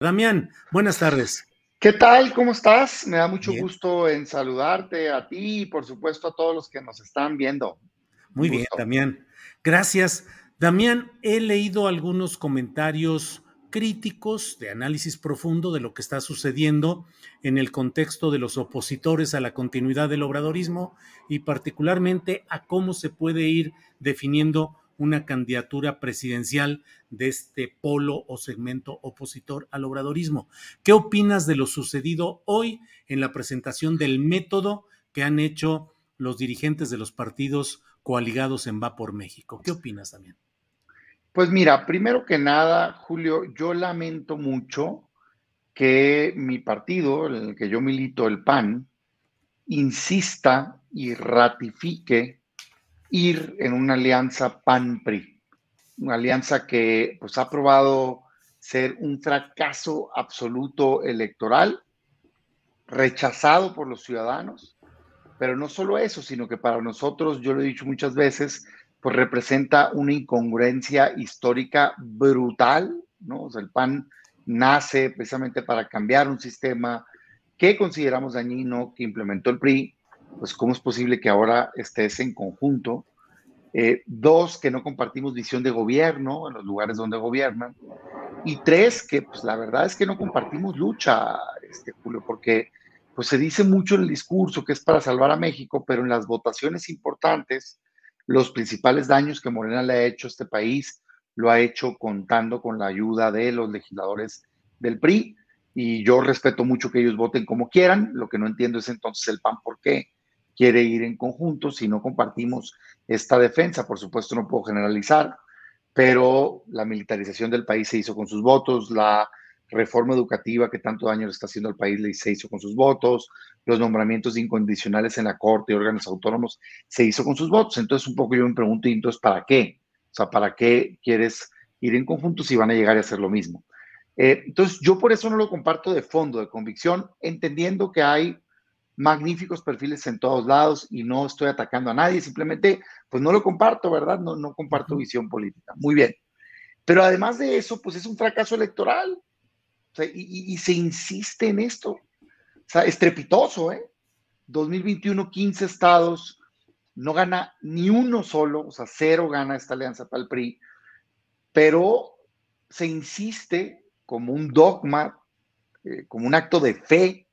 Damián, buenas tardes. ¿Qué tal? ¿Cómo estás? Me da mucho Bien. gusto en saludarte a ti y por supuesto a todos los que nos están viendo. Muy bien, Damián. Gracias. Damián, he leído algunos comentarios críticos de análisis profundo de lo que está sucediendo en el contexto de los opositores a la continuidad del obradorismo y particularmente a cómo se puede ir definiendo una candidatura presidencial de este polo o segmento opositor al obradorismo. ¿Qué opinas de lo sucedido hoy en la presentación del método que han hecho los dirigentes de los partidos coaligados en Va por México? ¿Qué opinas también? Pues mira, primero que nada, Julio, yo lamento mucho que mi partido, el que yo milito, el PAN, insista y ratifique ir en una alianza PAN-PRI, una alianza que pues, ha probado ser un fracaso absoluto electoral, rechazado por los ciudadanos, pero no solo eso, sino que para nosotros, yo lo he dicho muchas veces, pues representa una incongruencia histórica brutal, ¿no? O el PAN nace precisamente para cambiar un sistema que consideramos dañino, que implementó el PRI, pues cómo es posible que ahora estés en conjunto. Eh, dos, que no compartimos visión de gobierno en los lugares donde gobiernan. Y tres, que pues la verdad es que no compartimos lucha, este, Julio, porque pues se dice mucho en el discurso que es para salvar a México, pero en las votaciones importantes, los principales daños que Morena le ha hecho a este país lo ha hecho contando con la ayuda de los legisladores del PRI. Y yo respeto mucho que ellos voten como quieran. Lo que no entiendo es entonces el PAN por qué quiere ir en conjunto si no compartimos esta defensa. Por supuesto, no puedo generalizar, pero la militarización del país se hizo con sus votos, la reforma educativa que tanto daño le está haciendo al país se hizo con sus votos, los nombramientos incondicionales en la Corte y órganos autónomos se hizo con sus votos. Entonces, un poco yo me pregunto, entonces, ¿para qué? O sea, ¿para qué quieres ir en conjunto si van a llegar a hacer lo mismo? Eh, entonces, yo por eso no lo comparto de fondo, de convicción, entendiendo que hay magníficos perfiles en todos lados y no estoy atacando a nadie, simplemente pues no lo comparto, ¿verdad? No, no comparto visión política. Muy bien. Pero además de eso, pues es un fracaso electoral. O sea, y, y, se insiste en esto. O sea, estrepitoso, ¿eh? 2021, 15 estados, no gana ni uno solo, o sea, cero gana esta alianza para el PRI, pero se insiste como un dogma, eh, como un acto de fe,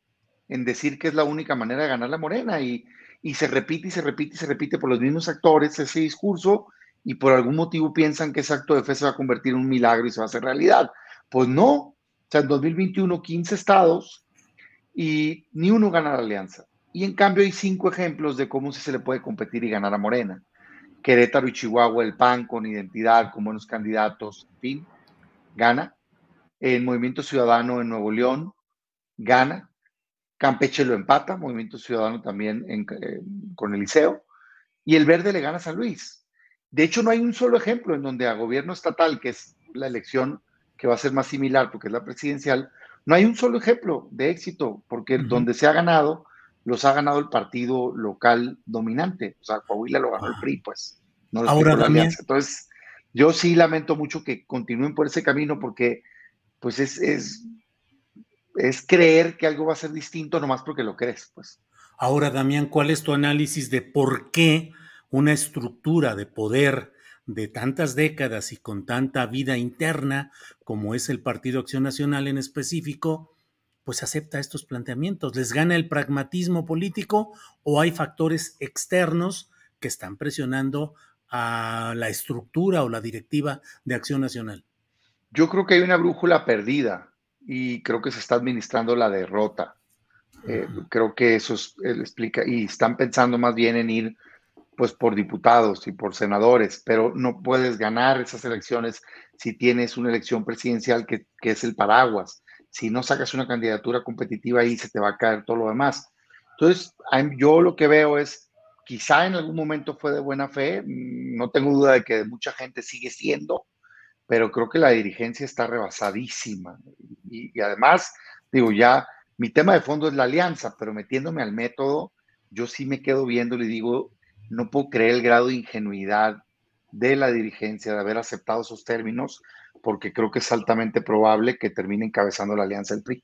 en decir que es la única manera de ganar la morena y, y se repite y se repite y se repite por los mismos actores ese discurso y por algún motivo piensan que ese acto de fe se va a convertir en un milagro y se va a hacer realidad. Pues no, o sea, en 2021 15 estados y ni uno gana la alianza. Y en cambio hay cinco ejemplos de cómo se le puede competir y ganar a Morena. Querétaro y Chihuahua, el PAN con identidad, con buenos candidatos, en fin, gana. El Movimiento Ciudadano en Nuevo León, gana. Campeche lo empata, Movimiento Ciudadano también en, eh, con el Liceo, y el Verde le gana a San Luis. De hecho, no hay un solo ejemplo en donde a gobierno estatal, que es la elección que va a ser más similar porque es la presidencial, no hay un solo ejemplo de éxito, porque uh -huh. donde se ha ganado, los ha ganado el partido local dominante. O sea, Coahuila lo ganó el PRI, pues. No Ahora también. Entonces, yo sí lamento mucho que continúen por ese camino porque, pues, es, es es creer que algo va a ser distinto nomás porque lo crees, pues. Ahora, Damián, ¿cuál es tu análisis de por qué una estructura de poder de tantas décadas y con tanta vida interna como es el Partido Acción Nacional en específico, pues acepta estos planteamientos? ¿Les gana el pragmatismo político o hay factores externos que están presionando a la estructura o la directiva de Acción Nacional? Yo creo que hay una brújula perdida y creo que se está administrando la derrota. Eh, creo que eso explica, y están pensando más bien en ir pues por diputados y por senadores, pero no puedes ganar esas elecciones si tienes una elección presidencial que, que es el paraguas. Si no sacas una candidatura competitiva ahí se te va a caer todo lo demás. Entonces, yo lo que veo es, quizá en algún momento fue de buena fe, mm, no tengo duda de que mucha gente sigue siendo, pero creo que la dirigencia está rebasadísima. Y, además, digo, ya mi tema de fondo es la alianza, pero metiéndome al método, yo sí me quedo viendo y digo, no puedo creer el grado de ingenuidad de la dirigencia de haber aceptado esos términos, porque creo que es altamente probable que termine encabezando la alianza del PRI.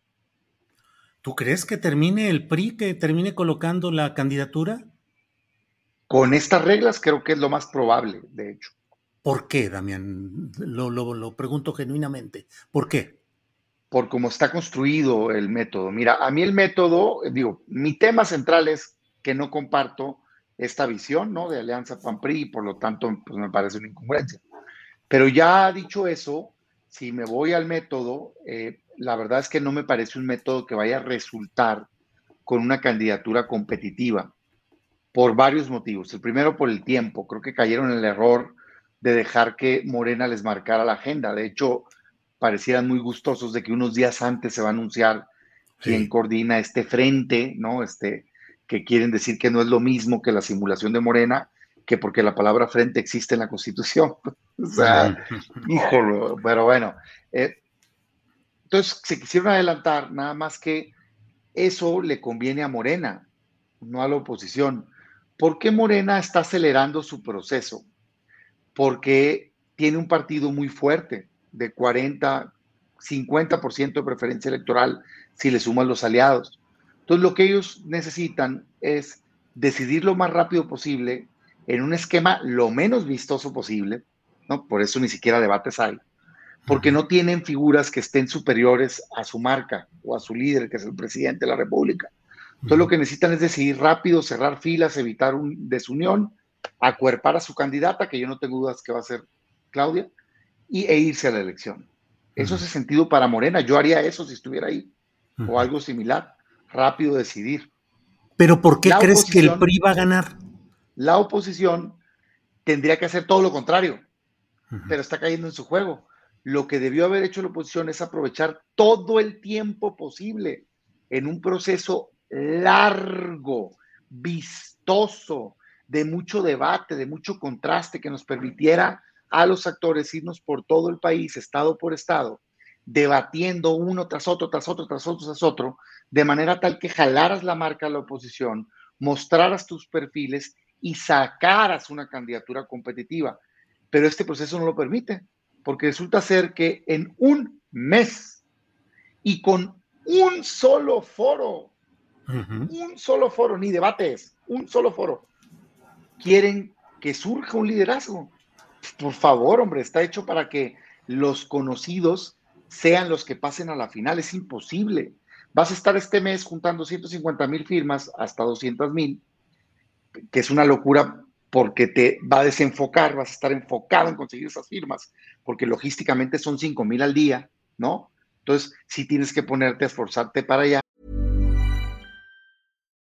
¿Tú crees que termine el PRI, que termine colocando la candidatura? Con estas reglas creo que es lo más probable, de hecho. ¿Por qué, Damián? Lo, lo, pregunto genuinamente. ¿Por qué? Por cómo está construido el método. Mira, a mí el método, digo, mi tema central es que no comparto esta visión, ¿no? De Alianza PAN-PRI y por lo tanto, pues me parece una incongruencia. Pero ya dicho eso, si me voy al método, eh, la verdad es que no me parece un método que vaya a resultar con una candidatura competitiva por varios motivos. El primero, por el tiempo. Creo que cayeron en el error de dejar que Morena les marcara la agenda. De hecho, parecieran muy gustosos de que unos días antes se va a anunciar quién coordina este frente, ¿no? Este, que quieren decir que no es lo mismo que la simulación de Morena, que porque la palabra frente existe en la Constitución. o sea, híjolo, pero bueno. Eh, entonces, se quisieron adelantar, nada más que eso le conviene a Morena, no a la oposición. ¿Por qué Morena está acelerando su proceso? porque tiene un partido muy fuerte, de 40, 50% de preferencia electoral si le suman los aliados. Entonces, lo que ellos necesitan es decidir lo más rápido posible en un esquema lo menos vistoso posible, ¿no? Por eso ni siquiera debates hay, porque no tienen figuras que estén superiores a su marca o a su líder, que es el presidente de la República. Entonces, lo que necesitan es decidir rápido, cerrar filas, evitar un desunión acuerpar a su candidata, que yo no tengo dudas que va a ser Claudia, y, e irse a la elección. Eso es sentido para Morena. Yo haría eso si estuviera ahí, o algo similar. Rápido decidir. Pero ¿por qué crees que el PRI va a ganar? La oposición tendría que hacer todo lo contrario, pero está cayendo en su juego. Lo que debió haber hecho la oposición es aprovechar todo el tiempo posible en un proceso largo, vistoso, de mucho debate, de mucho contraste que nos permitiera a los actores irnos por todo el país, estado por estado, debatiendo uno tras otro, tras otro, tras otro, tras otro, de manera tal que jalaras la marca a la oposición, mostraras tus perfiles y sacaras una candidatura competitiva. Pero este proceso no lo permite, porque resulta ser que en un mes y con un solo foro, un solo foro, ni debates, un solo foro, quieren que surja un liderazgo. Por favor, hombre, está hecho para que los conocidos sean los que pasen a la final. Es imposible. Vas a estar este mes juntando 150 mil firmas hasta 200 mil, que es una locura porque te va a desenfocar, vas a estar enfocado en conseguir esas firmas, porque logísticamente son 5 mil al día, ¿no? Entonces, sí tienes que ponerte a esforzarte para allá.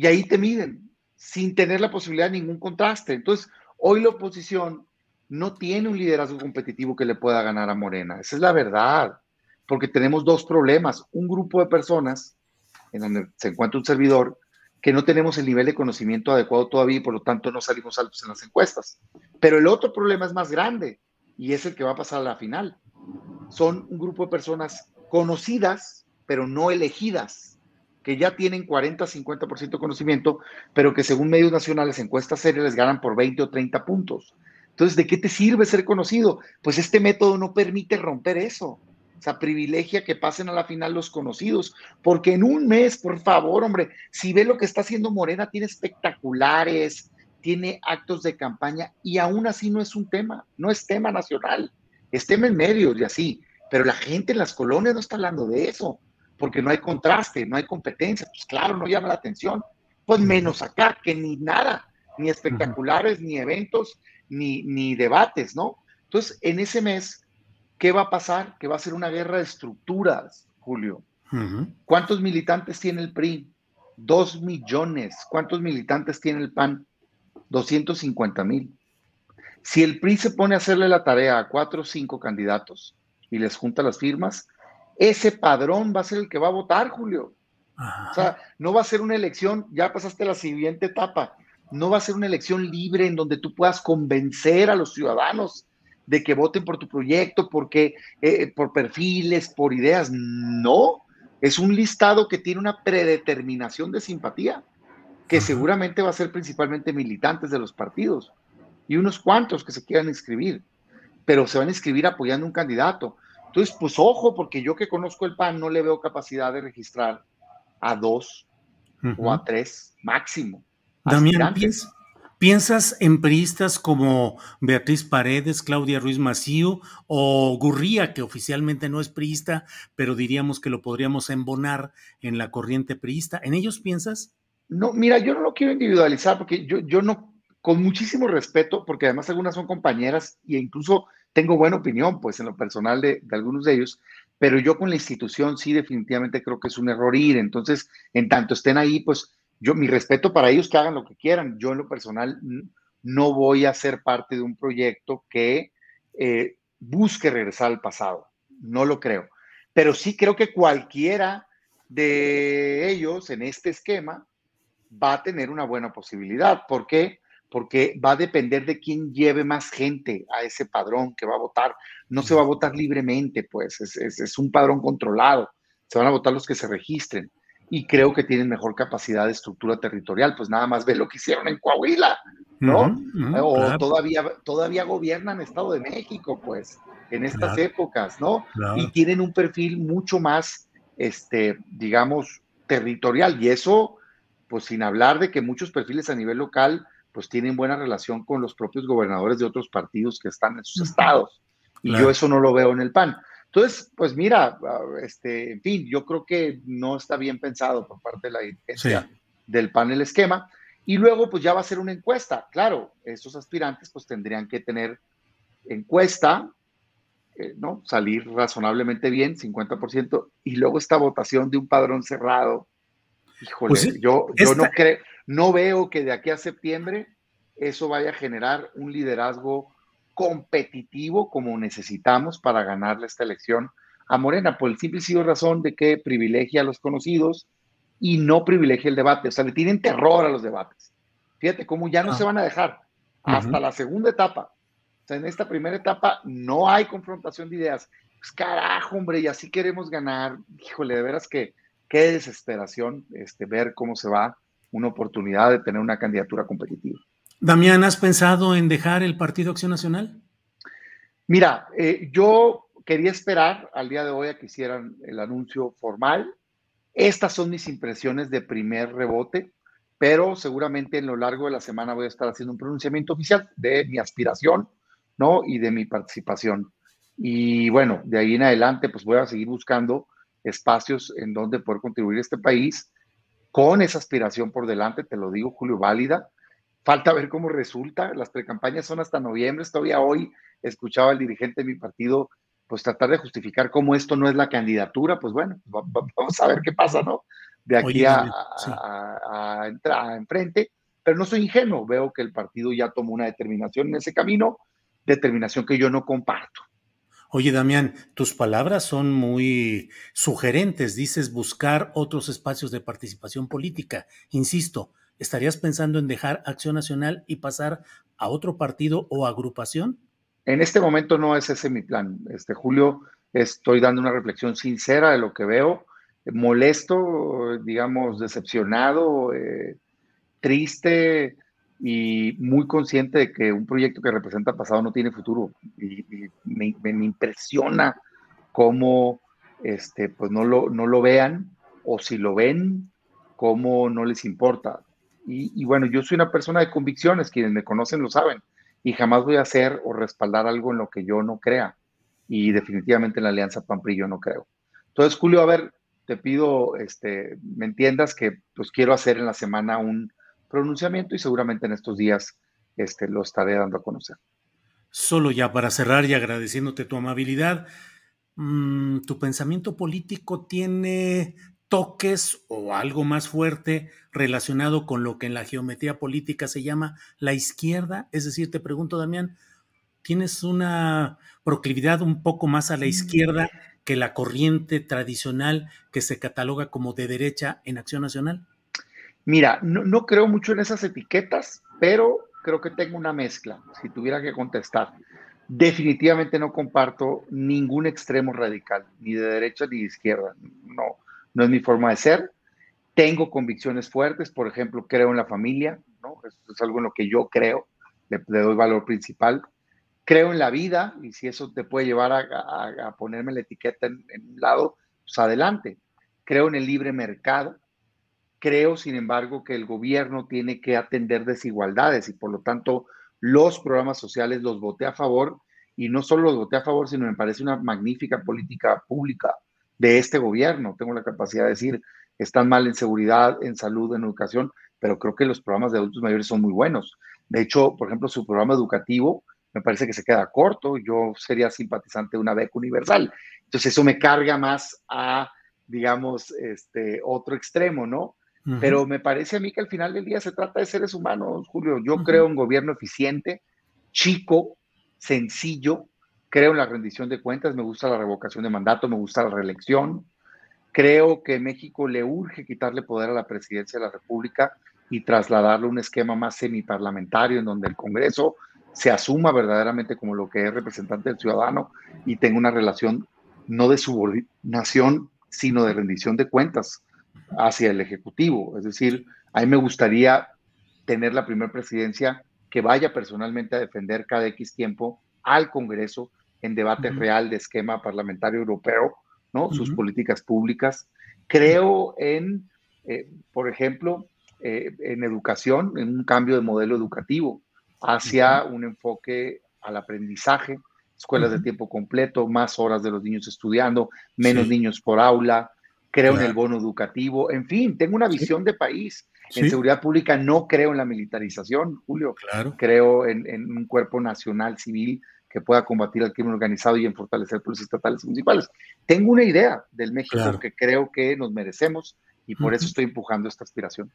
Y ahí te miden, sin tener la posibilidad de ningún contraste. Entonces, hoy la oposición no tiene un liderazgo competitivo que le pueda ganar a Morena. Esa es la verdad. Porque tenemos dos problemas. Un grupo de personas, en donde se encuentra un servidor, que no tenemos el nivel de conocimiento adecuado todavía y por lo tanto no salimos altos en las encuestas. Pero el otro problema es más grande y es el que va a pasar a la final. Son un grupo de personas conocidas, pero no elegidas, que ya tienen 40, 50% de conocimiento, pero que según medios nacionales, encuestas serias, les ganan por 20 o 30 puntos. Entonces, ¿de qué te sirve ser conocido? Pues este método no permite romper eso. O sea, privilegia que pasen a la final los conocidos, porque en un mes, por favor, hombre, si ve lo que está haciendo Morena, tiene espectaculares, tiene actos de campaña y aún así no es un tema, no es tema nacional, es tema en medios y así, pero la gente en las colonias no está hablando de eso, porque no hay contraste, no hay competencia, pues claro, no llama la atención, pues menos acá, que ni nada, ni espectaculares, ni eventos, ni, ni debates, ¿no? Entonces, en ese mes ¿qué va a pasar? Que va a ser una guerra de estructuras, Julio. ¿Cuántos militantes tiene el PRI? Dos millones. ¿Cuántos militantes tiene el PAN? 250 mil. Si el PRI se pone a hacerle la tarea a cuatro o cinco candidatos y les junta las firmas, ese padrón va a ser el que va a votar, Julio. O sea, no va a ser una elección, ya pasaste la siguiente etapa, no va a ser una elección libre en donde tú puedas convencer a los ciudadanos de que voten por tu proyecto, porque eh, por perfiles, por ideas. No, es un listado que tiene una predeterminación de simpatía, que seguramente va a ser principalmente militantes de los partidos y unos cuantos que se quieran inscribir, pero se van a inscribir apoyando un candidato. Entonces, pues ojo, porque yo que conozco el PAN no le veo capacidad de registrar a dos o a tres máximo. Damián, ¿Piensas en priistas como Beatriz Paredes, Claudia Ruiz Macío o Gurría, que oficialmente no es priista, pero diríamos que lo podríamos embonar en la corriente priista? ¿En ellos piensas? No, mira, yo no lo quiero individualizar porque yo, yo no, con muchísimo respeto, porque además algunas son compañeras e incluso tengo buena opinión, pues en lo personal de, algunos de ellos, pero yo con la institución sí definitivamente creo que es un error ir. Entonces, en tanto estén ahí, pues yo, mi respeto para ellos que hagan lo que quieran. Yo en lo personal no voy a ser parte de un proyecto que eh, busque regresar al pasado. No lo creo. Pero sí creo que cualquiera de ellos en este esquema va a tener una buena posibilidad. ¿Por qué? Porque va a depender de quién lleve más gente a ese padrón que va a votar. No se va a votar libremente, pues es, es un padrón controlado. Se van a votar los que se registren y creo que tienen mejor capacidad de estructura territorial, pues nada más ve lo que hicieron en Coahuila, ¿no? o todavía, todavía gobiernan Estado de México, pues, en estas épocas, ¿no? Y tienen un perfil mucho más, este, digamos, territorial. Y eso, pues sin hablar de que muchos perfiles a nivel local, pues tienen buena relación con los propios gobernadores de otros partidos que están en sus estados. Y yo eso no lo veo en el PAN. Entonces, pues mira, ah, este, en fin, yo creo que no está bien pensado por parte de la dirigencia del panel esquema. Y luego, pues ya va a ser una encuesta. Claro, estos aspirantes pues tendrían que tener encuesta, eh, ¿no? Salir razonablemente bien, 50%, y luego esta votación de un padrón cerrado. Híjole, pues yo, yo no creo, no veo que de aquí a septiembre eso vaya a generar un liderazgo competitivo como necesitamos para ganarle esta elección a Morena, por el simple y sencillo razón de que privilegia a los conocidos y no privilegia el debate. O sea, le tienen terror a los debates. Fíjate cómo ya no ah. se van a dejar hasta la segunda etapa. O sea, en esta primera etapa no hay confrontación de ideas. Pues carajo, hombre, y así queremos ganar. Híjole, de veras que qué desesperación este, ver cómo se va una oportunidad de tener una candidatura competitiva. Damián, ¿has pensado en dejar el Partido Acción Nacional? Mira, eh, yo quería esperar al día de hoy a que hicieran el anuncio formal. Estas son mis impresiones de primer rebote. pero seguramente en lo largo de la semana voy a estar haciendo un pronunciamiento oficial de mi aspiración, ¿no? Y de mi participación. Y bueno, de ahí en adelante, pues voy a seguir buscando espacios en donde poder contribuir a este país con esa aspiración por delante, te lo digo, Julio, válida. Falta ver cómo resulta. Las precampañas son hasta noviembre. Todavía hoy escuchaba al dirigente de mi partido, pues tratar de justificar cómo esto no es la candidatura. Pues bueno, vamos a ver qué pasa, ¿no? De aquí a, entrar a enfrente. Pero no soy ingenuo. Veo que el partido ya tomó una determinación en ese camino, determinación que yo no comparto. Oye, Damián, tus palabras son muy sugerentes. Dices buscar otros espacios de participación política. Insisto, ¿estarías pensando en dejar Acción Nacional y pasar a otro partido o agrupación? En este momento no es ese mi plan. Este Julio, estoy dando una reflexión sincera de lo que veo, molesto, digamos, decepcionado, eh, triste, y muy consciente de que un proyecto que representa pasado no tiene futuro. Y, me, impresiona cómo este, pues no, lo, no lo vean o si lo ven, cómo no les importa. Y, bueno, yo soy una persona de convicciones, quienes me conocen lo saben, y jamás voy a hacer o respaldar algo en lo que yo no crea. Y definitivamente en la Alianza PAMPRI yo no creo. Entonces, Julio, a ver, te pido, este, me entiendas que pues quiero hacer en la semana un, pronunciamiento y seguramente en estos días este, lo estaré dando a conocer. Solo ya para cerrar y agradeciéndote tu amabilidad, mm, ¿tu pensamiento político tiene toques o algo más fuerte relacionado con lo que en la geometría política se llama la izquierda? Es decir, te pregunto, Damián, ¿tienes una proclividad un poco más a la mm. izquierda que la corriente tradicional que se cataloga como de derecha en Acción Nacional? Mira, no, creo mucho en esas etiquetas, pero creo que tengo una mezcla, si tuviera que contestar. Definitivamente no comparto ningún extremo radical, ni de derecha ni de izquierda. No, no es mi forma de ser. Tengo convicciones fuertes, por ejemplo, creo en la familia, ¿no? Es, es algo en lo que yo creo, le, doy valor principal. Creo en la vida, y si eso te puede llevar a, ponerme la etiqueta en, en un lado, pues adelante. Creo en el libre mercado, Creo, sin embargo, que el gobierno tiene que atender desigualdades y por lo tanto los programas sociales los voté a favor y no solo los voté a favor, sino me parece una magnífica política pública de este gobierno. Tengo la capacidad de decir, están mal en seguridad, en salud, en educación, pero creo que los programas de adultos mayores son muy buenos. De hecho, por ejemplo, su programa educativo me parece que se queda corto. Yo sería simpatizante de una beca universal. Entonces eso me carga más a, digamos, este otro extremo, ¿no? Pero me parece a mí que al final del día se trata de seres humanos, Julio. Yo creo en gobierno eficiente, chico, sencillo. Creo en la rendición de cuentas, me gusta la revocación de mandato, me gusta la reelección. Creo que México le urge quitarle poder a la presidencia de la República y trasladarlo a un esquema más semiparlamentario en donde el Congreso se asuma verdaderamente como lo que es representante del ciudadano y tenga una relación no de subordinación, sino de rendición de cuentas hacia el Ejecutivo. Es decir, a mí me gustaría tener la primera presidencia que vaya personalmente a defender cada X tiempo al Congreso en debate real de esquema parlamentario europeo, ¿no? Sus políticas públicas. Creo en, eh, por ejemplo, eh, en educación, en un cambio de modelo educativo hacia un enfoque al aprendizaje, escuelas de tiempo completo, más horas de los niños estudiando, menos niños por aula, creo en el bono educativo, en fin, tengo una visión de país. En seguridad pública no creo en la militarización, Julio. Claro. Creo en, un cuerpo nacional civil que pueda combatir al crimen organizado y en fortalecer policías estatales y municipales. Tengo una idea del México que creo que nos merecemos y por eso estoy empujando esta aspiración.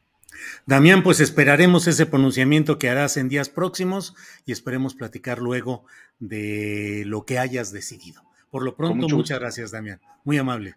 Damián, pues esperaremos ese pronunciamiento que harás en días próximos y esperemos platicar luego de lo que hayas decidido. Por lo pronto, muchas gracias, Damián. Muy amable.